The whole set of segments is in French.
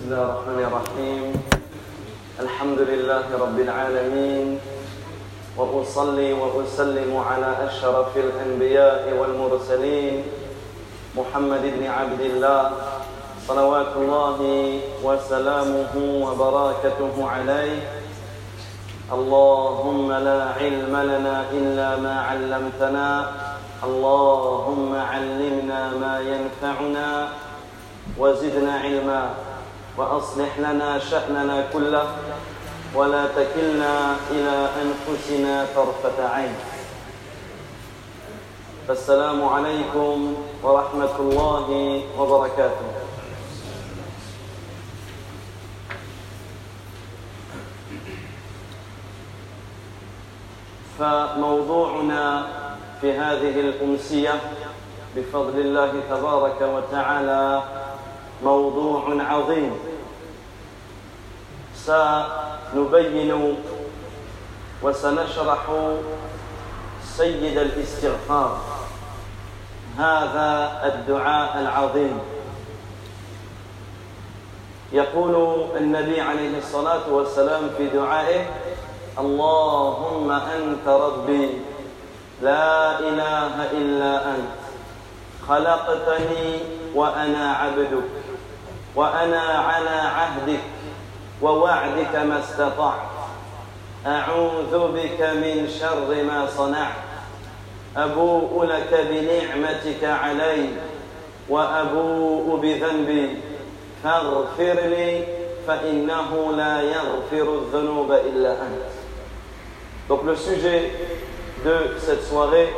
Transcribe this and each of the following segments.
بسم الله الرحمن الرحيم. الحمد لله رب العالمين. وأصلي وأسلم على أشرف الأنبياء والمرسلين محمد بن عبد الله صلوات الله وسلامه وبركاته عليه. اللهم لا علم لنا إلا ما علمتنا. اللهم علمنا ما ينفعنا. وزدنا علما. وأصلح لنا شأننا كله ولا تكلنا إلى أنفسنا طرفة عين. السلام عليكم ورحمة الله وبركاته. فموضوعنا في هذه الأمسية بفضل الله تبارك وتعالى موضوع عظيم. سنبين وسنشرح سيد الاستغفار. هذا الدعاء العظيم. يقول النبي عليه الصلاة والسلام في دعائه اللهم أنت ربي لا إله إلا أنت خلقتني وأنا عبدك وأنا على عهدك ووعدك ما استطعت اعوذ بك من شر ما صنعت ابوء لك بنعمتك علي وابوء بذنبي فاغفر لي فانه لا يغفر الذنوب الا انت Donc le sujet de cette soirée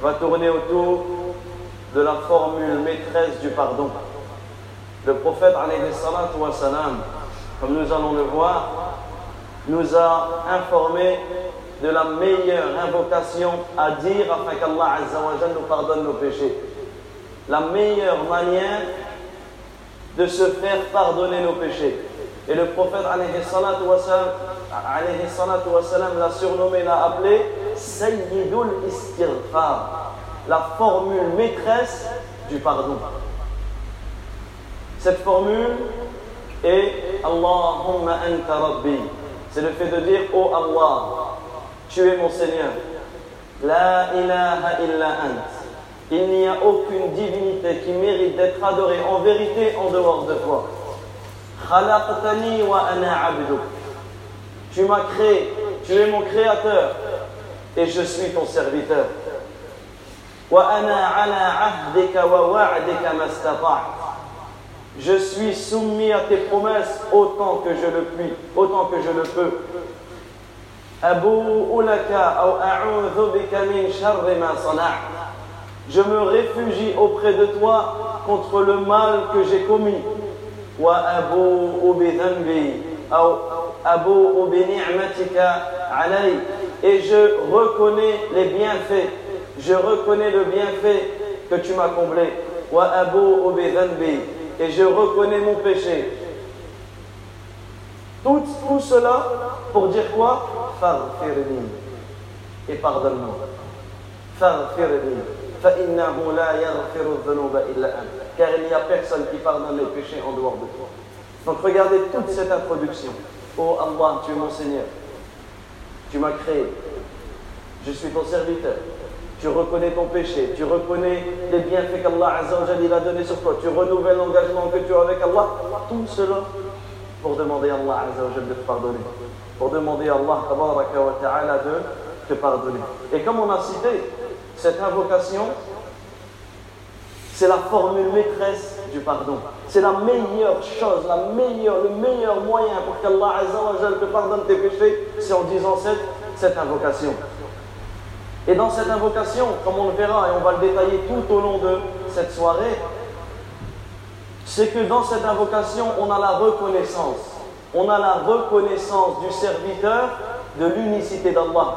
va tourner autour de la formule maîtresse du pardon. Le prophète, salam, comme nous allons le voir, nous a informé de la meilleure invocation à dire afin qu'Allah nous pardonne nos péchés. La meilleure manière de se faire pardonner nos péchés. Et le prophète, l'a surnommé, l'a appelé Sayyidul Istirfar, la formule maîtresse du pardon. Cette formule est Allahumma anta rabbi. C'est le fait de dire Oh Allah, tu es mon Seigneur. La ilaha illa ant. Il n'y a aucune divinité qui mérite d'être adorée en vérité en dehors de toi. Khalaqtani wa ana abduk. Tu m'as créé, tu es mon créateur et je suis ton serviteur. Wa ana ala ahdika wa wa'dika mastata'tu. Je suis soumis à tes promesses autant que je le puis, autant que je le peux. Je me réfugie auprès de toi contre le mal que j'ai commis. Et je reconnais les bienfaits. Je reconnais le bienfait que tu m'as comblé et je reconnais mon péché. Tout, cela pour dire quoi? Et pardonne-moi. Car il n'y a personne qui pardonne les péchés en dehors de toi. Donc regardez toute cette introduction. Oh Allah, tu es mon Seigneur. Tu m'as créé. Je suis ton serviteur tu reconnais ton péché, tu reconnais les bienfaits qu'Allah a donné sur toi, tu renouvelles l'engagement que tu as avec Allah, tout cela pour demander à Allah de te pardonner, pour demander à Allah de te pardonner. Et comme on a cité, cette invocation, c'est la formule maîtresse du pardon. C'est la meilleure chose, le meilleur moyen pour qu'Allah te pardonne tes péchés, c'est en disant cette, cette invocation. Et dans cette invocation, comme on le verra et on va le détailler tout au long de cette soirée, c'est que dans cette invocation, on a la reconnaissance. On a la reconnaissance du serviteur de l'unicité d'Allah.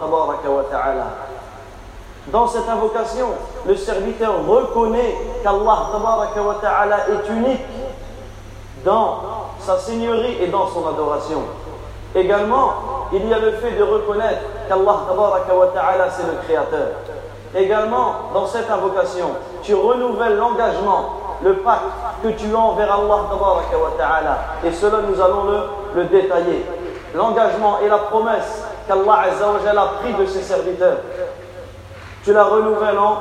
Dans cette invocation, le serviteur reconnaît qu'Allah est unique dans sa seigneurie et dans son adoration. Également, il y a le fait de reconnaître qu'Allah c'est le Créateur. Également, dans cette invocation, tu renouvelles l'engagement le pacte que tu as envers Allah. Et cela, nous allons le, le détailler. L'engagement et la promesse qu'Allah a pris de ses serviteurs. Tu la renouvelles en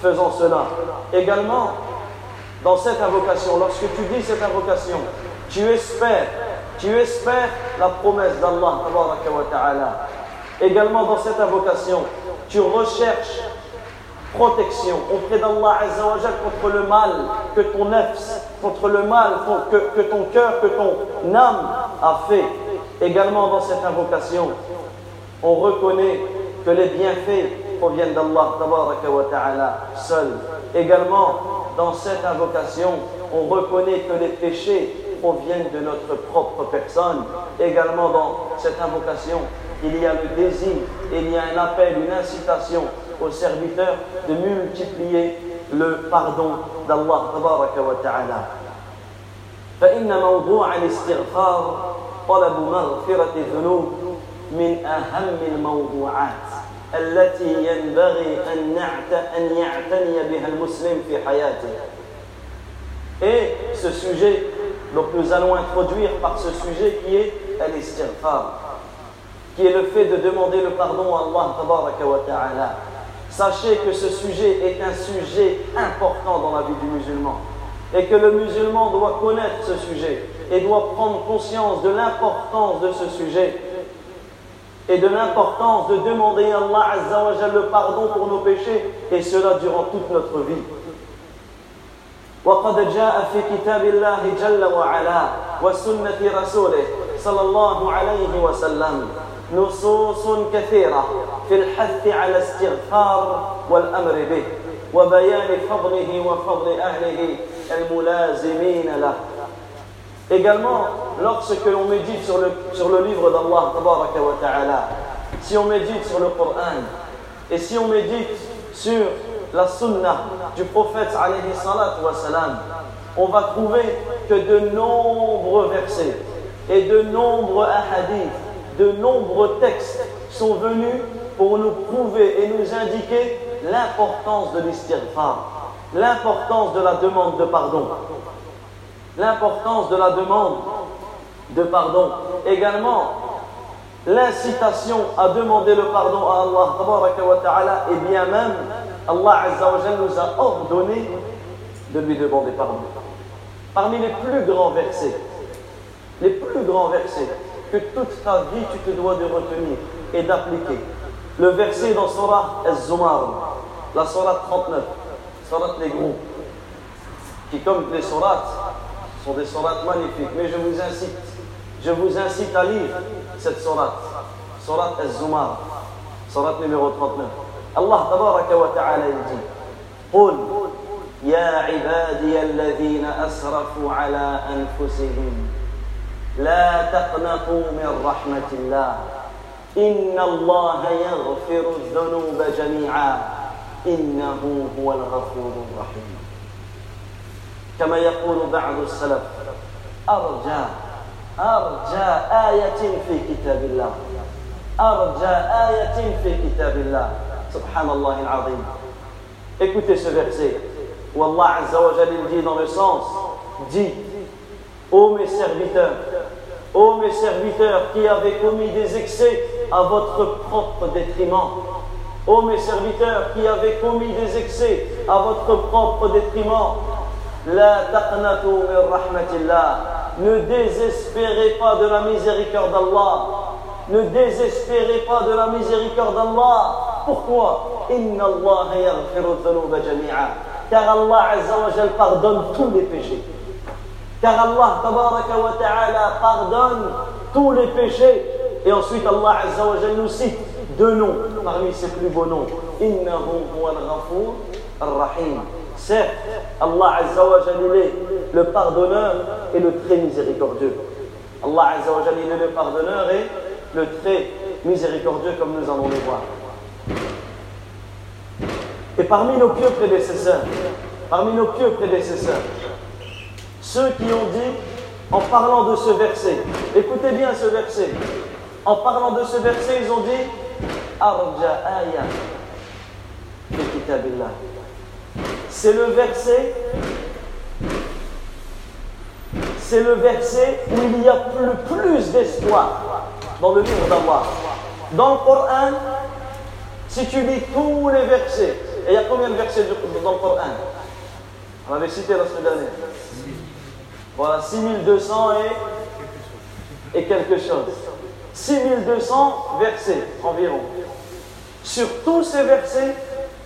faisant cela. Également, dans cette invocation, lorsque tu dis cette invocation, tu espères, tu espères la promesse d'Allah. Également dans cette invocation, tu recherches protection auprès d'Allah contre le mal que ton nefs, contre le mal que, que ton cœur, que ton âme a fait. Également dans cette invocation, on reconnaît que les bienfaits proviennent d'Allah seul. Également, dans cette invocation, on reconnaît que les péchés proviennent de notre propre personne. Également dans cette invocation, il y a le désir, il y a un appel, une incitation aux serviteurs de multiplier le pardon d'Allah tabaraka wa ta'ala. فإن موضوع الاستغفار طلب مغفرة الذنوب من أهم الموضوعات التي ينبغي أن أن يعتني بها المسلم في حياته. Et ce sujet, donc nous allons introduire par ce sujet qui est l'istighfar, qui est le fait de demander le pardon à Allah. Sachez que ce sujet est un sujet important dans la vie du musulman et que le musulman doit connaître ce sujet et doit prendre conscience de l'importance de ce sujet et de l'importance de demander à Allah le pardon pour nos péchés et cela durant toute notre vie. وقد جاء في كتاب الله جل وعلا وسنة رسوله صلى الله عليه وسلم نصوص كثيرة في الحث على استغفار والأمر به وبيان فضله وفضل أهله الملازمين له. Également, lorsque l'on médite sur le, sur le livre d'Allah, si on médite sur le Coran, et si on médite sur la sunna du prophète, on va trouver que de nombreux versets et de nombreux hadiths de nombreux textes sont venus pour nous prouver et nous indiquer l'importance de l'istighfar, l'importance de la demande de pardon, l'importance de la demande de pardon. Également, l'incitation à demander le pardon à Allah et bien même Allah nous a ordonné de lui demander pardon. Parmi les plus grands versets, les plus grands versets que toute ta vie tu te dois de retenir et d'appliquer. Le verset dans Surah Az-Zumar, la Surah 39, Surah les groupes, qui comme les Surahs sont des Surahs magnifiques, mais je vous incite, je vous incite à lire cette Surah, Surah Az-Zumar, Surah numéro 39. Tabaraka wa ta'ala dit قل يا عبادي الذين أسرفوا على أنفسهم لا تقنطوا من رحمة الله. إن الله يغفر الذنوب جميعا. إنه هو الغفور الرحيم. كما يقول بعض السلف أرجى أرجى آية في كتاب الله. أرجى آية في كتاب الله. Subhanallah al-Azim. Écoutez ce verset où Allah Azza wa dit dans le sens dit Ô mes serviteurs, ô mes serviteurs qui avez commis des excès à votre propre détriment. Ô mes serviteurs qui avez commis des excès à votre propre détriment. La taqnatu min rahmatillah. Ne désespérez pas de la miséricorde d'Allah. Ne désespérez pas de la miséricorde d'Allah. Pourquoi Car Allah Azza pardonne tous les péchés. Car Allah wa ta'ala pardonne tous les péchés. Et ensuite Allah Azza wa nous cite deux noms parmi ses plus beaux noms. Innahu ar-rahim. Certes, Allah Azza wa est le pardonneur et le très miséricordieux. Allah Azza wa est le pardonneur et le très miséricordieux comme nous allons le voir. Et parmi nos pieux prédécesseurs, parmi nos pieux prédécesseurs, ceux qui ont dit, en parlant de ce verset, écoutez bien ce verset, en parlant de ce verset, ils ont dit C'est le verset c'est le verset où il y a le plus d'espoir dans le livre d'Allah. Dans le Coran, si tu lis tous les versets, et il y a combien de versets dans le Coran? On avait cité la semaine dernière. Voilà, 6200 et, quelque chose. 6200 versets environ. Sur tous ces versets,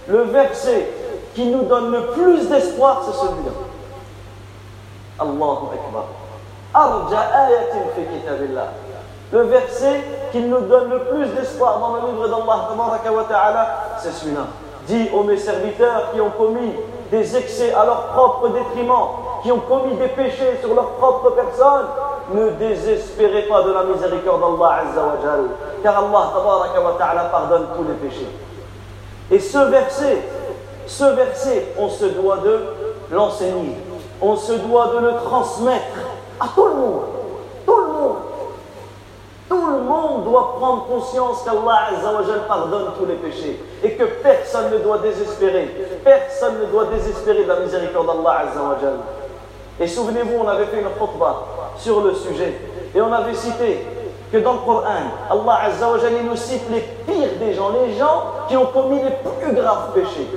le verset qui nous donne le plus d'espoir, c'est celui-là. Allahu Akbar. Arja ayatin fi. Le verset qui nous donne le plus d'espoir dans le livre d'Allah, c'est celui-là. Dis aux mes serviteurs qui ont commis des excès à leur propre détriment, qui ont commis des péchés sur leur propre personne, ne désespérez pas de la miséricorde d'Allah car Allah pardonne tous les péchés. Et ce verset, ce verset, on se doit de l'enseigner, on se doit de le transmettre à tout le monde, tout le monde. Tout le monde doit prendre conscience qu'Allah pardonne tous les péchés et que personne ne doit désespérer. Personne ne doit désespérer de la miséricorde d'Allah Et souvenez-vous, on avait fait une khutbah sur le sujet et on avait cité que dans le Coran, Allah nous cite les pires des gens, les gens qui ont commis les plus graves péchés.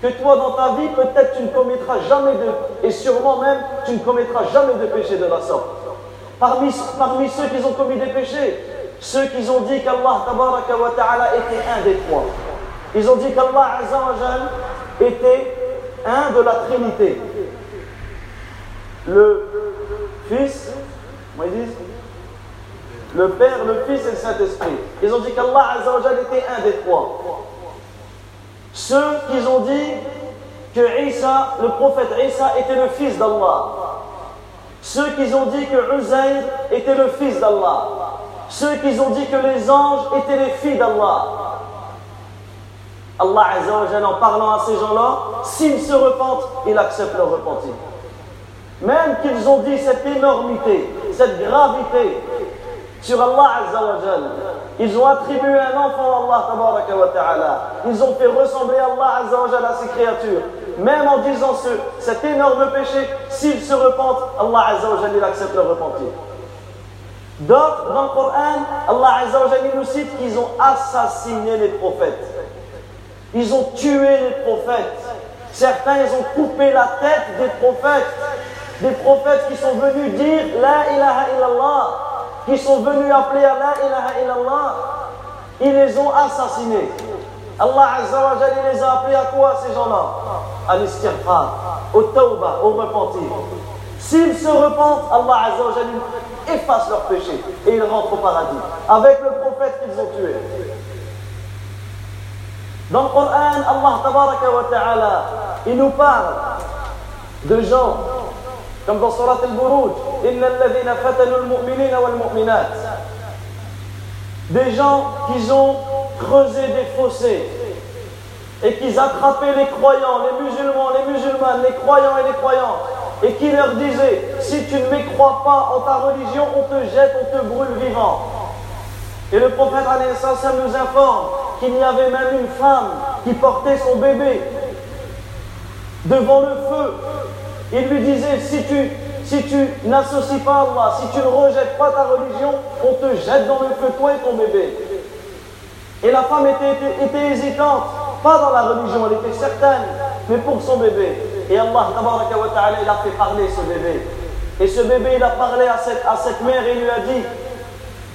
Que toi, dans ta vie, peut-être tu ne commettras jamais de, et sûrement même, tu ne commettras jamais de péché de la sorte. Parmi ceux qui ont commis des péchés, ceux qui ont dit qu'Allah était un des trois. Ils ont dit qu'Allah était un de la Trinité. Le Fils, ils Le Père, le Fils et le Saint-Esprit. Ils ont dit qu'Allah était un des trois. Ceux qui ont dit que Isa, le prophète Isa était le fils d'Allah. Ceux qui ont dit que Uzair était le fils d'Allah. Ceux qui ont dit que les anges étaient les filles d'Allah. Allah en parlant à ces gens-là, s'ils se repentent, il accepte leur repentir. Même qu'ils ont dit cette énormité, cette gravité sur Allah ils ont attribué un enfant à Allah Ils ont fait ressembler Allah à ses créatures. Même en disant ce, cet énorme péché, s'ils se repentent, Allah il accepte leur repentir. D'autres, dans le Coran, Allah nous cite qu'ils ont assassiné les prophètes. Ils ont tué les prophètes. Certains, ils ont coupé la tête des prophètes. Des prophètes qui sont venus dire La ilaha illallah qui sont venus appeler à la ilaha illallah, ils les ont assassinés. Allah Azza wa Jalla les a appelés à quoi ces gens-là? À l'istighfar, au tawbah, au repentir. S'ils se repentent, Allah Azza efface leurs péchés et ils rentrent au paradis. Avec le prophète qu'ils ont tué. Dans le Coran, Allah wa ta'ala, il nous parle de gens comme dans Surat al-Buruj, des gens qui ont creusé des fossés et qui attrapaient les croyants, les musulmans, les musulmanes, les croyants et les croyantes, et qui leur disaient Si tu ne me crois pas en ta religion, on te jette, on te brûle vivant. Et le prophète nous informe qu'il y avait même une femme qui portait son bébé devant le feu il lui disait, si tu, si n'associes pas Allah, si tu ne rejettes pas ta religion, on te jette dans le feu, toi et ton bébé. Et la femme était, hésitante, pas dans la religion, elle était certaine, mais pour son bébé. Et Allah ta'ala, il a fait parler ce bébé. Et ce bébé, il a parlé à cette, à cette mère et lui a dit,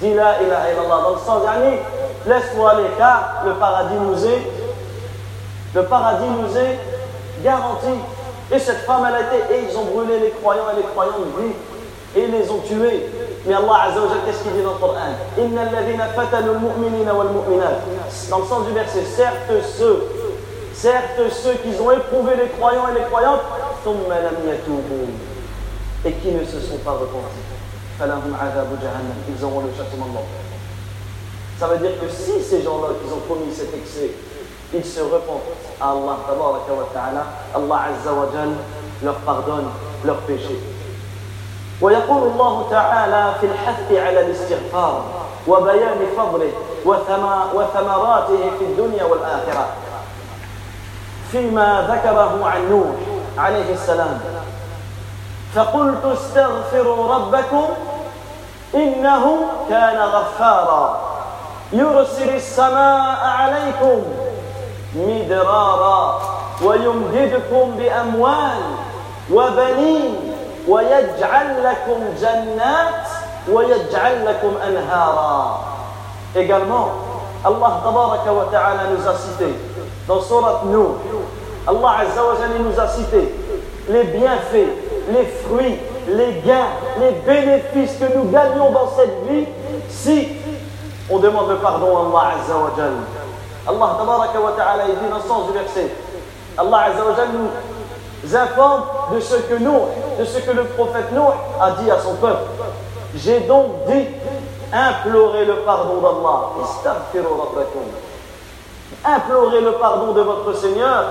dis la ilaha illallah, dans le sens dernier, laisse-moi aller, car le paradis nous est, le paradis nous est garanti. Et cette femme, elle a été, et ils ont brûlé les croyants et les croyants vivent, et ils les ont tués. Mais Allah Azza qu'est-ce qu'il dit dans le Coran Dans le sens du verset, certes ceux, certes ceux qui ont éprouvé les croyants et les croyantes, et qui ne se sont pas repentis. Ils auront le châtiment de l'enfer. Ça veut dire que si ces gens-là qui ont commis cet excès, ils se repentent à Allah ta'ala, Allah Azza wa Jal leur pardonne leurs péchés. ويقول الله تعالى في الحث على الاستغفار وبيان فضله وثمراته في الدنيا والآخرة فيما ذكره عن نوح عليه السلام. فقلت استغفروا ربكم إنه كان غفارا. يرسل السماء عليكم مدرارا ويمددكم بأموال وبنين ويجعل لكم جنات ويجعل لكم أنهارا. Également, Allah tabaraka wa ta'ala nous a cité dans Surat Nuh, Allah Azza wa Jalla nous a cité les bienfaits, les fruits, les gains, les bénéfices que nous gagnons dans cette vie si on demande le pardon à Allah Azza wa Jalla. Allah tabaraka wa ta'ala dit dans le sens du verset, Allah Azza wa Jalla nous informe de ce que nous, de ce que le prophète Nuh a dit à son peuple. J'ai donc dit implorez le pardon d'Allah. Implorez le pardon de votre Seigneur,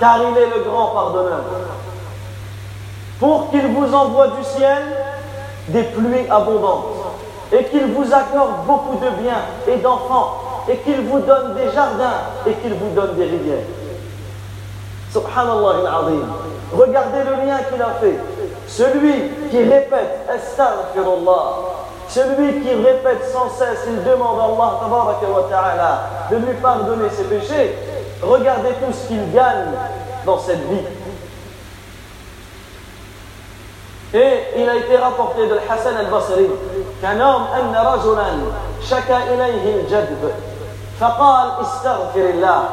car il est le grand pardonneur. Pour qu'il vous envoie du ciel des pluies abondantes, et qu'il vous accorde beaucoup de biens et d'enfants, et qu'il vous donne des jardins, et qu'il vous donne des rivières. Subhanallah. Regardez le lien qu'il a fait. Celui qui répète Astaghfirullah, celui qui répète sans cesse, il demande à Allah de lui pardonner ses péchés. Regardez tout ce qu'il gagne dans cette vie. Et il a été rapporté de Hassan al-Basri qu'un homme, أن رجلا شكا إليه الجدب فقال استغفر الله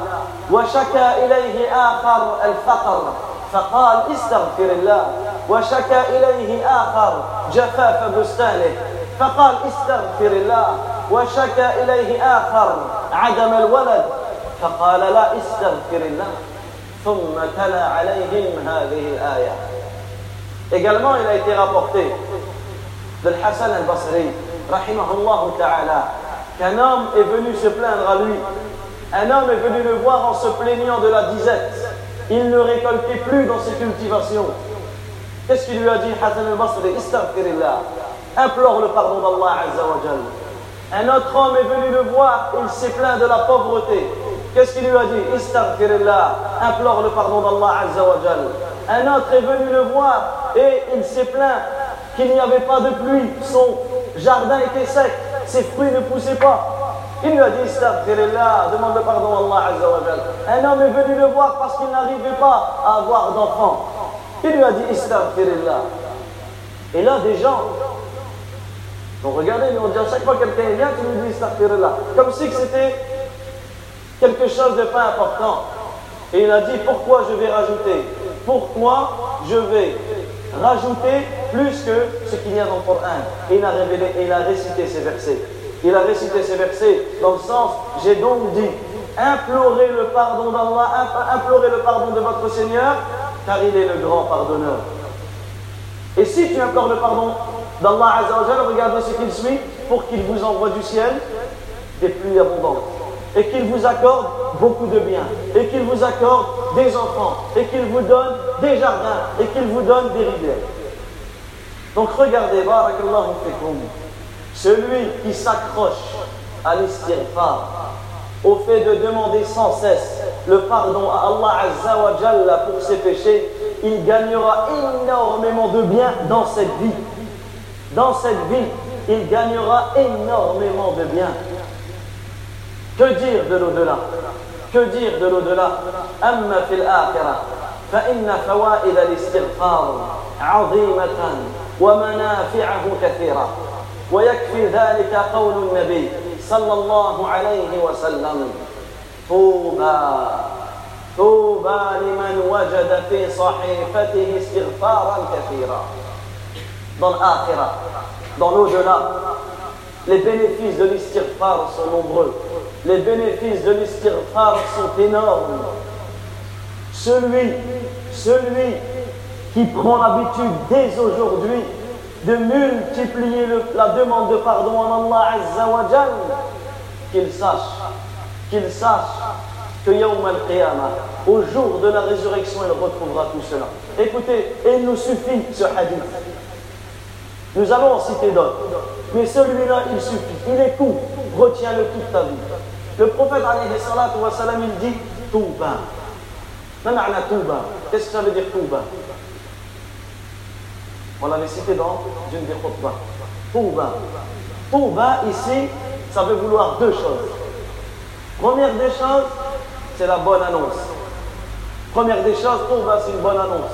وشكا إليه آخر الفقر فقال استغفر الله وشكا إليه آخر جفاف بستانه فقال استغفر الله وشكى إليه آخر عدم الولد فقال لا استغفر الله ثم تلا عليهم هذه الآية Également, il a été rapporté de Hassan al-Basri, rahimahullah ta'ala, qu'un homme est venu se plaindre à lui. Un homme est venu le voir en se plaignant de la disette. Il ne récoltait plus dans ses cultivations. Qu'est-ce qu'il lui a dit, Hassan al-Basri Istaghfirillah implore le pardon d'Allah Azzawajal. Un autre homme est venu le voir, il s'est plaint de la pauvreté. Qu'est-ce qu'il lui a dit Istaghfirillah, implore le pardon d'Allah Azzawajal. Un autre est venu le voir et il s'est plaint qu'il n'y avait pas de pluie, son jardin était sec, ses fruits ne poussaient pas. Il lui a dit Istaghfirillah, demande le pardon à Allah Azzawajal. Un homme est venu le voir parce qu'il n'arrivait pas à avoir d'enfants. Il lui a dit Istaghfirillah. Et là, des gens donc regardez, on dit à chaque fois que quelqu'un vient, tu nous dis. Comme si c'était quelque chose de pas important. Et il a dit pourquoi je vais rajouter? Pourquoi je vais rajouter plus que ce qu'il y a dans le Coran Et il a révélé, il a récité ces versets. Il a récité ces versets dans le sens, j'ai donc dit, implorez le pardon d'Allah, implorez le pardon de votre Seigneur, car il est le grand pardonneur. Et si tu implores le pardon d'Allah Azzawajal, regardez ce qu'il suit pour qu'il vous envoie du ciel des pluies abondantes et qu'il vous accorde beaucoup de biens et qu'il vous accorde des enfants et qu'il vous donne des jardins et qu'il vous donne des rivières. Donc regardez, barakallahu fikum, celui qui s'accroche à l'istighfar, au fait de demander sans cesse le pardon à Allah Azzawajal pour ses péchés, il gagnera énormément de biens dans cette vie. Dans cette vie, il gagnera énormément de biens. Que dire de l'au-delà? Que dire de l'au-delà? أما في الآخرة فإن فوائد الاستغفار عظيمة ومنافعه كثيرة ويكفي ذلك قول النبي صلى الله عليه وسلم طوبى طوبى لمن وجد في صحيفته استغفارا كثيرا dans l'akhira, dans l'au-delà. Les bénéfices de l'istighfar sont nombreux. Les bénéfices de l'istighfar sont énormes. Celui, celui qui prend l'habitude dès aujourd'hui de multiplier la demande de pardon en Allah Azza qu'il sache, qu'il sache que Yawm al-Qiyamah, au jour de la résurrection, il retrouvera tout cela. Écoutez, il nous suffit ce hadith. Nous allons en citer d'autres. Mais celui-là, il suffit. Il est court. Retiens-le toute ta vie. Le prophète, salam, il dit Touba. Qu'est-ce que ça veut dire Touba? On l'avait cité dans une des khutbah. Touba. Touba, ici, ça veut vouloir deux choses. Première des choses, c'est la bonne annonce. Première des choses, Touba, c'est une bonne annonce.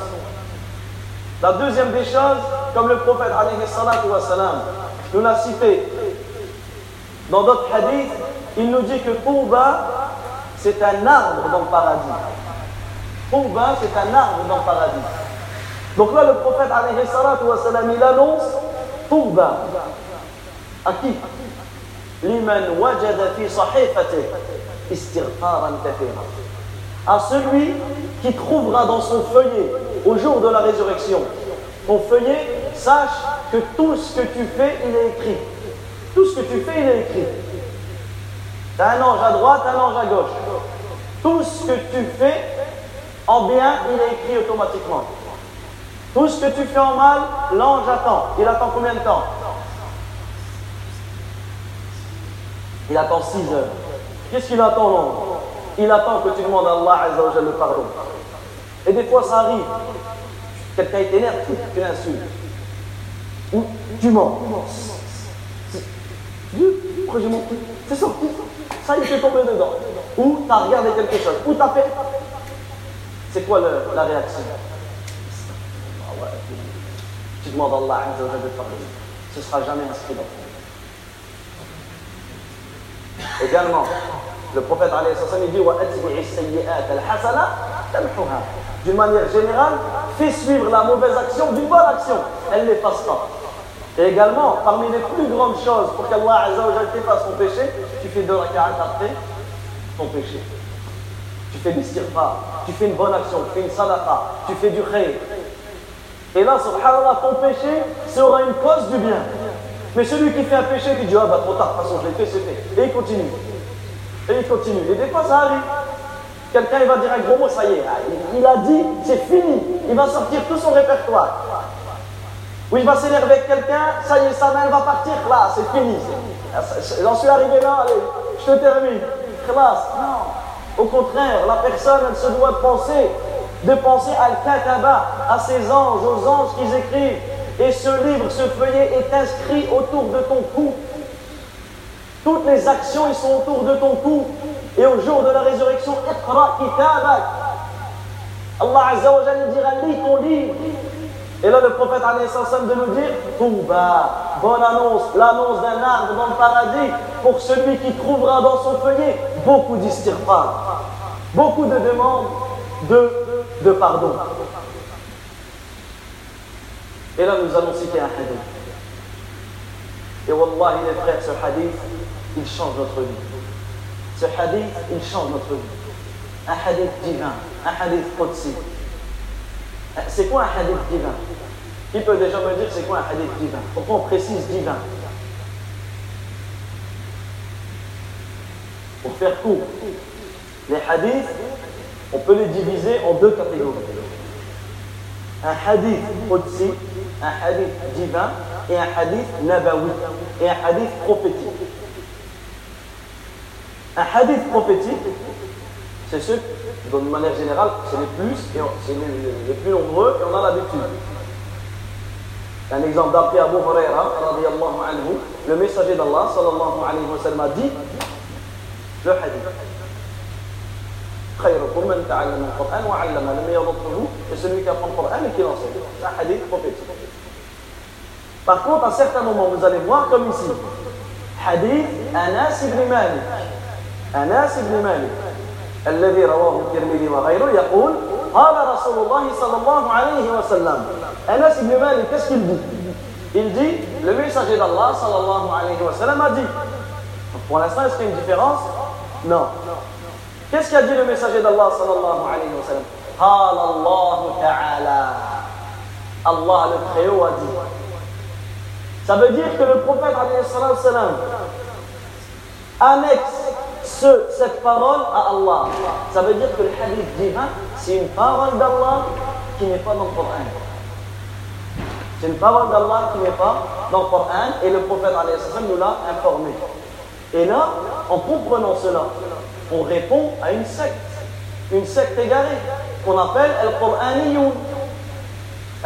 La deuxième des choses, comme le prophète wassalam, nous l'a cité dans d'autres hadiths, il nous dit que Touba, c'est un arbre dans le paradis. Touba, c'est un arbre dans le paradis. Donc là, le prophète, wassalam, il annonce Touba. À qui? Liman wajada fi À celui qui trouvera dans son feuillet, au jour de la résurrection, ton feuillet, sache que tout ce que tu fais, il est écrit. Tout ce que tu fais, il est écrit. Tu as un ange à droite, un ange à gauche. Tout ce que tu fais en bien, il est écrit automatiquement. Tout ce que tu fais en mal, l'ange attend. Il attend combien de temps? Il attend 6 heures. Qu'est-ce qu'il attend l'ange? Il attend que tu demandes à Allah le pardon. Et des fois ça arrive. Quelqu'un t'énerve, tu l'insultes. Ou j'ai menti C'est sorti. Ça, il fait tomber dedans. Ou tu as regardé quelque chose. Ou tu as fait. C'est quoi la réaction? Tu demandes à Allah de pardonner. Ce ne sera jamais inscrit dans ton Également, le prophète il dit D'une manière générale, fais suivre la mauvaise action d'une bonne action. Elle ne l'efface pas. Et également, parmi les plus grandes choses pour qu'Allah t'efface ton péché, tu fais deux rak'at après ton péché. Tu fais des tu fais une bonne action, tu fais une sadaqa, tu fais du khayr, et là, subhanallah, ton péché sera une cause du bien. Mais celui qui fait un péché, qui dit Ah bah trop tard, de toute façon, je l'ai fait, c'est fait. Et il continue. Et il continue. Et des fois, ça arrive. Quelqu'un, il va dire un gros mot, ça y est. Il a dit, c'est fini. Il va sortir tout son répertoire. Ou il va s'énerver avec quelqu'un, ça y est, sa main va partir, là, c'est fini. J'en suis arrivé là, allez, je te termine. Classe. Non. Au contraire, la personne, elle se doit penser de penser à Al-Kataba, à ces anges, aux anges qui écrivent. Et ce livre, ce feuillet est inscrit autour de ton cou. Toutes les actions, ils sont autour de ton cou. Et au jour de la résurrection, Allah Azza wa dira lis ton livre. Et là, le prophète de nous dire Touba, bonne annonce, l'annonce d'un arbre dans le paradis pour celui qui trouvera dans son feuillet beaucoup d'istirfar, beaucoup de demandes de de pardon. Et là, nous allons citer un hadith. Et Wallah, les frères, ce hadith, il change notre vie. Ce hadith, il change notre vie. Un hadith divin, un hadith Qudsi. C'est quoi un hadith divin? Qui peut déjà me dire c'est quoi un hadith divin? Pourquoi on précise divin Pour faire court, les hadiths on peut les diviser en deux catégories. Un hadith Qudsi, un hadith divin et un hadith nabawi et un hadith prophétique. Un hadith prophétique, c'est ceux, d'une manière générale, c'est les plus, c'est les, plus nombreux et on a l'habitude. Un exemple d'après Abu Huraira, le messager d'Allah, sallallahu alayhi wa sallam, a dit le hadith. Le meilleur d'entre vous est celui qui apprend le Coran et qui l'enseigne. C'est un hadith prophétique. Par contre, à certains moments, vous allez voir comme ici, hadith Anas ibn Malik. Anas ibn Malik. الذي رواه الترمذي وغيره يقول قال رسول الله صلى الله عليه وسلم أنس بن مالك كشف الدي الدي لو ميساجير الله صلى الله عليه وسلم ادي pour l'instant est-ce qu'il y a une différence? Non. Qu'est-ce qu'a dit le messager d'Allah صلى الله عليه وسلم؟ قال الله تعالى. الله le très haut a dit. Ça veut dire que le prophète عليه الصلاة والسلام annexe ce, cette parole à Allah. Ça veut dire que le hadith divin, c'est une parole d'Allah qui n'est pas dans le Coran. C'est une parole d'Allah qui n'est pas dans le Coran et le prophète nous l'a informé. Et là, en comprenant cela, on répond à une secte, une secte égarée, qu'on appelle El-Qur'aniyoun.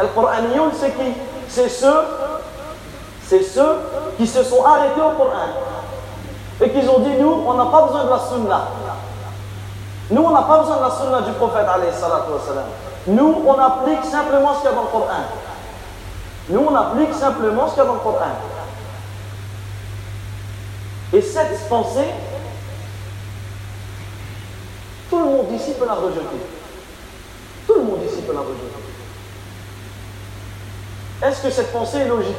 El-Qur'aniyoun, c'est qui? C'est ceux, c'est ceux qui se sont arrêtés au Coran et qui ont dit nous, on n'a pas besoin de la sunna. Nous, on n'a pas besoin de la sunna du prophète Nous, on applique simplement ce qu'il y a dans le Coran. Nous, on applique simplement ce qu'il y a dans le Coran. Et cette pensée, tout le monde ici peut la rejeter. Tout le monde ici peut la rejeter. Est-ce que cette pensée est logique?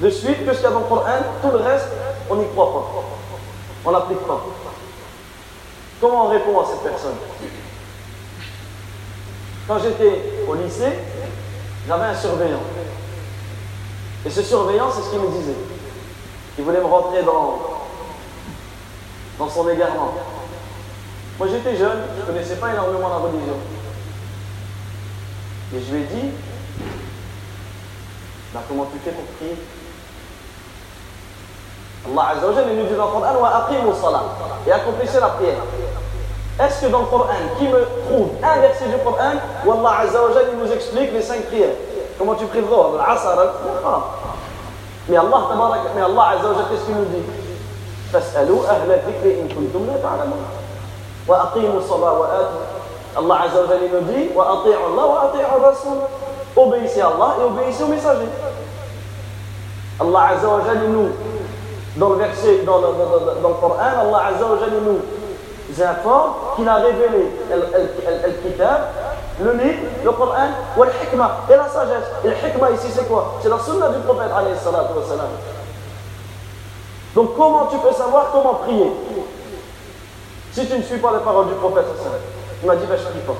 De suite, que ce qu'il y a dans le Coran, tout le reste, on n'y croit pas. On n'applique pas. Comment on répond à cette personne Quand j'étais au lycée, j'avais un surveillant. Et ce surveillant, c'est ce qu'il me disait. Il voulait me rentrer dans, son égarement. Moi j'étais jeune, je ne connaissais pas énormément la religion. Et je lui ai dit, bah, comment tu fais pour prier? Allah Azza wa nous dit dans le Coran wa salat et accomplissez la prière. Est-ce que dans le Coran, qui me trouve un verset du Coran où Allah Azza wa nous explique les cinq prières Comment tu pries le l'asr, Mais Allah, mais Allah Azza wa qu'est-ce qu'il nous dit فاسألوا أهل الذكر إن كنتم لا تعلمون الصلاة وآتوا Allah Azza wa nous dit وأطيعوا الله وأطيعوا الرسول Obéissez à Allah et obéissez aux messagers. Allah Azza wa nous dans le verset, dans le, dans, dans le Coran, Allah Azza nous informe qu'il a révélé le kitab, le livre, le Coran, le hikmah et la sagesse. Et le hikmah ici c'est quoi? C'est la sunna du prophète alayhi salatu wa salam. Donc comment tu peux savoir comment prier? Si tu ne suis pas les paroles du prophète Il m'a dit, ben, je ne prie pas.